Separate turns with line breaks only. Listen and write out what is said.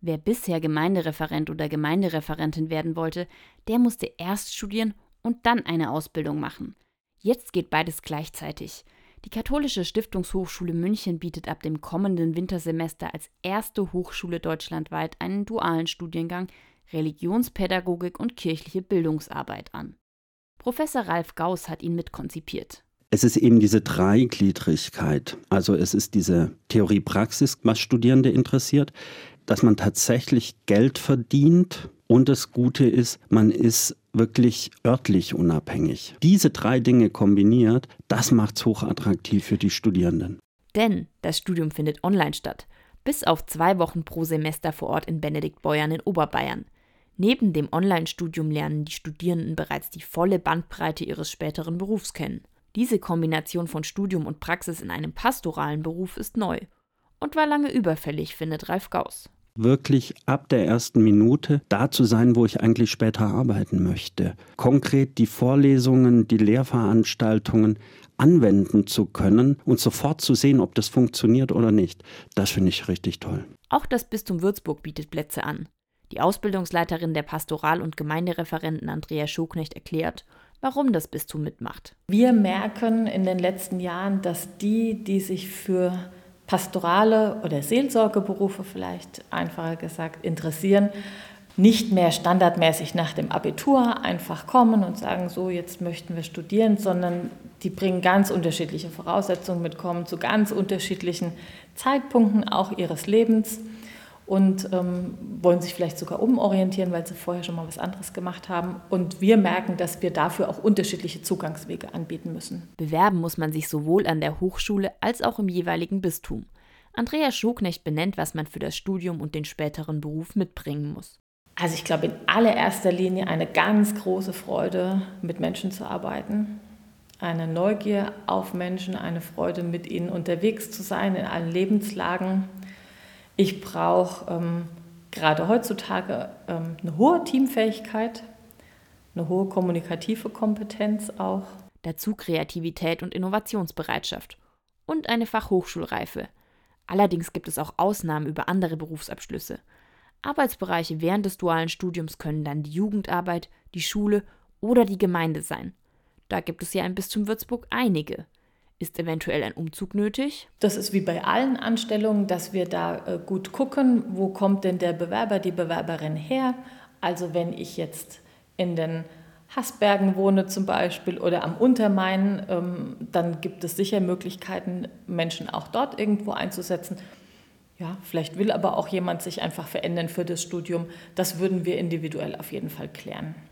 Wer bisher Gemeindereferent oder Gemeindereferentin werden wollte, der musste erst studieren und dann eine Ausbildung machen. Jetzt geht beides gleichzeitig. Die Katholische Stiftungshochschule München bietet ab dem kommenden Wintersemester als erste Hochschule deutschlandweit einen dualen Studiengang Religionspädagogik und kirchliche Bildungsarbeit an. Professor Ralf Gauss hat ihn mitkonzipiert.
Es ist eben diese Dreigliedrigkeit. Also es ist diese Theorie-Praxis, was Studierende interessiert, dass man tatsächlich Geld verdient und das Gute ist, man ist wirklich örtlich unabhängig. Diese drei Dinge kombiniert, das macht es hochattraktiv für die Studierenden.
Denn das Studium findet online statt, bis auf zwei Wochen pro Semester vor Ort in Benediktbeuern in Oberbayern. Neben dem Online-Studium lernen die Studierenden bereits die volle Bandbreite ihres späteren Berufs kennen. Diese Kombination von Studium und Praxis in einem pastoralen Beruf ist neu und war lange überfällig, findet Ralf Gauss
wirklich ab der ersten Minute da zu sein, wo ich eigentlich später arbeiten möchte. Konkret die Vorlesungen, die Lehrveranstaltungen anwenden zu können und sofort zu sehen, ob das funktioniert oder nicht. Das finde ich richtig toll.
Auch das Bistum Würzburg bietet Plätze an. Die Ausbildungsleiterin der Pastoral- und Gemeindereferenten Andrea Schoknecht erklärt, warum das Bistum mitmacht.
Wir merken in den letzten Jahren, dass die, die sich für pastorale oder Seelsorgeberufe vielleicht einfacher gesagt interessieren, nicht mehr standardmäßig nach dem Abitur einfach kommen und sagen, so jetzt möchten wir studieren, sondern die bringen ganz unterschiedliche Voraussetzungen mit, kommen zu ganz unterschiedlichen Zeitpunkten auch ihres Lebens und ähm, wollen sich vielleicht sogar umorientieren, weil sie vorher schon mal was anderes gemacht haben. Und wir merken, dass wir dafür auch unterschiedliche Zugangswege anbieten müssen.
Bewerben muss man sich sowohl an der Hochschule als auch im jeweiligen Bistum. Andrea Schoknecht benennt, was man für das Studium und den späteren Beruf mitbringen muss.
Also ich glaube in allererster Linie eine ganz große Freude, mit Menschen zu arbeiten. Eine Neugier auf Menschen, eine Freude, mit ihnen unterwegs zu sein in allen Lebenslagen ich brauche ähm, gerade heutzutage ähm, eine hohe Teamfähigkeit, eine hohe kommunikative Kompetenz auch.
Dazu Kreativität und Innovationsbereitschaft und eine Fachhochschulreife. Allerdings gibt es auch Ausnahmen über andere Berufsabschlüsse. Arbeitsbereiche während des dualen Studiums können dann die Jugendarbeit, die Schule oder die Gemeinde sein. Da gibt es ja in Bistum Würzburg einige. Ist eventuell ein Umzug nötig?
Das ist wie bei allen Anstellungen, dass wir da äh, gut gucken, wo kommt denn der Bewerber, die Bewerberin her. Also wenn ich jetzt in den Haßbergen wohne zum Beispiel oder am Untermain, ähm, dann gibt es sicher Möglichkeiten, Menschen auch dort irgendwo einzusetzen. Ja, vielleicht will aber auch jemand sich einfach verändern für das Studium. Das würden wir individuell auf jeden Fall klären.